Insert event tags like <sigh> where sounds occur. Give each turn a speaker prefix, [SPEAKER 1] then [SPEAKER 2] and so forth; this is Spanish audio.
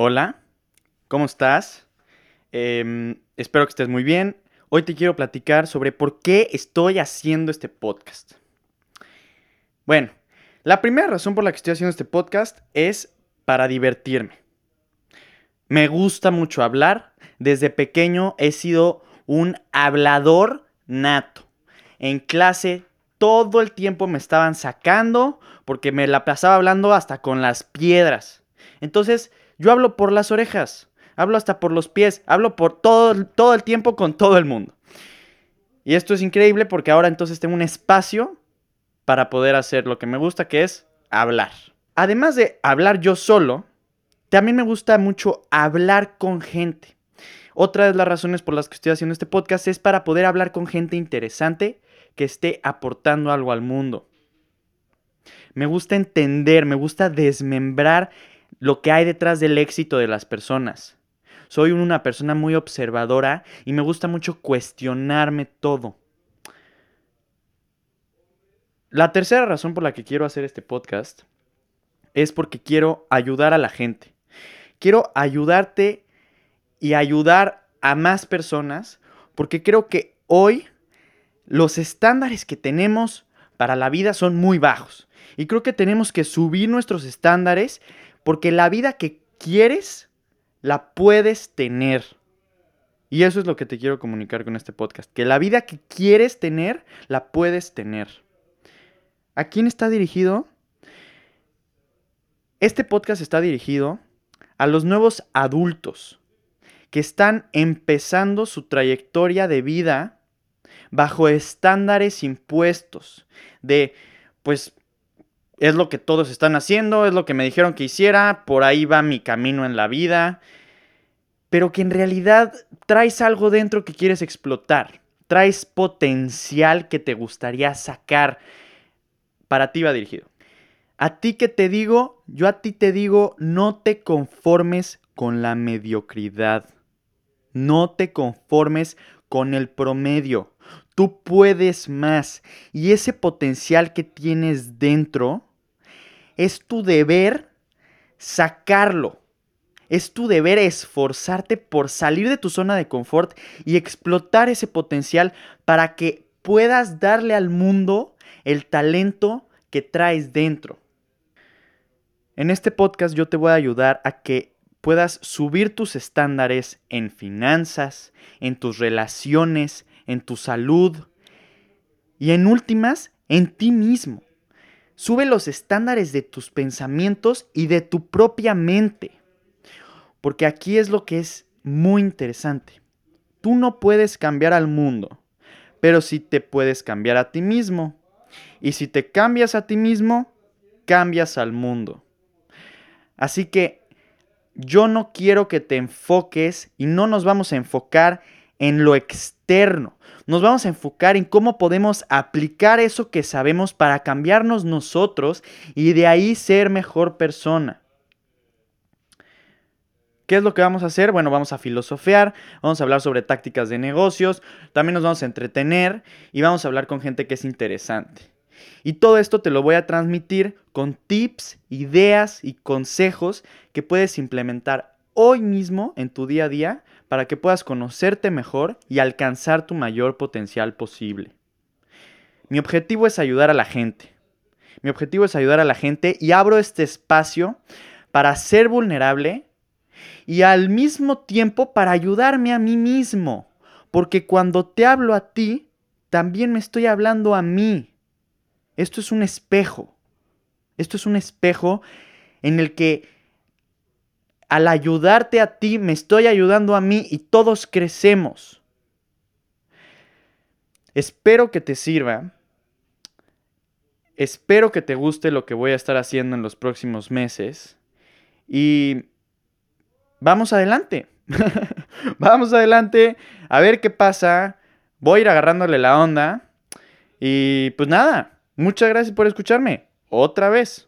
[SPEAKER 1] Hola, ¿cómo estás? Em, espero que estés muy bien. Hoy te quiero platicar sobre por qué estoy haciendo este podcast. Bueno, la primera razón por la que estoy haciendo este podcast es para divertirme. Me gusta mucho hablar. Desde pequeño he sido un hablador nato. En clase todo el tiempo me estaban sacando porque me la pasaba hablando hasta con las piedras. Entonces, yo hablo por las orejas, hablo hasta por los pies, hablo por todo, todo el tiempo con todo el mundo. Y esto es increíble porque ahora entonces tengo un espacio para poder hacer lo que me gusta, que es hablar. Además de hablar yo solo, también me gusta mucho hablar con gente. Otra de las razones por las que estoy haciendo este podcast es para poder hablar con gente interesante que esté aportando algo al mundo. Me gusta entender, me gusta desmembrar lo que hay detrás del éxito de las personas. Soy una persona muy observadora y me gusta mucho cuestionarme todo. La tercera razón por la que quiero hacer este podcast es porque quiero ayudar a la gente. Quiero ayudarte y ayudar a más personas porque creo que hoy los estándares que tenemos para la vida son muy bajos. Y creo que tenemos que subir nuestros estándares porque la vida que quieres, la puedes tener. Y eso es lo que te quiero comunicar con este podcast. Que la vida que quieres tener, la puedes tener. ¿A quién está dirigido? Este podcast está dirigido a los nuevos adultos que están empezando su trayectoria de vida bajo estándares impuestos de, pues, es lo que todos están haciendo, es lo que me dijeron que hiciera, por ahí va mi camino en la vida, pero que en realidad traes algo dentro que quieres explotar, traes potencial que te gustaría sacar, para ti va dirigido. A ti que te digo, yo a ti te digo, no te conformes con la mediocridad, no te conformes con el promedio. Tú puedes más. Y ese potencial que tienes dentro, es tu deber sacarlo. Es tu deber esforzarte por salir de tu zona de confort y explotar ese potencial para que puedas darle al mundo el talento que traes dentro. En este podcast yo te voy a ayudar a que puedas subir tus estándares en finanzas, en tus relaciones, en tu salud y en últimas, en ti mismo. Sube los estándares de tus pensamientos y de tu propia mente. Porque aquí es lo que es muy interesante. Tú no puedes cambiar al mundo, pero sí te puedes cambiar a ti mismo. Y si te cambias a ti mismo, cambias al mundo. Así que yo no quiero que te enfoques y no nos vamos a enfocar en lo externo. Nos vamos a enfocar en cómo podemos aplicar eso que sabemos para cambiarnos nosotros y de ahí ser mejor persona. ¿Qué es lo que vamos a hacer? Bueno, vamos a filosofear, vamos a hablar sobre tácticas de negocios, también nos vamos a entretener y vamos a hablar con gente que es interesante. Y todo esto te lo voy a transmitir con tips, ideas y consejos que puedes implementar hoy mismo en tu día a día para que puedas conocerte mejor y alcanzar tu mayor potencial posible. Mi objetivo es ayudar a la gente. Mi objetivo es ayudar a la gente y abro este espacio para ser vulnerable y al mismo tiempo para ayudarme a mí mismo. Porque cuando te hablo a ti, también me estoy hablando a mí. Esto es un espejo. Esto es un espejo en el que al ayudarte a ti, me estoy ayudando a mí y todos crecemos. Espero que te sirva. Espero que te guste lo que voy a estar haciendo en los próximos meses. Y vamos adelante. <laughs> vamos adelante. A ver qué pasa. Voy a ir agarrándole la onda. Y pues nada, muchas gracias por escucharme. Otra vez.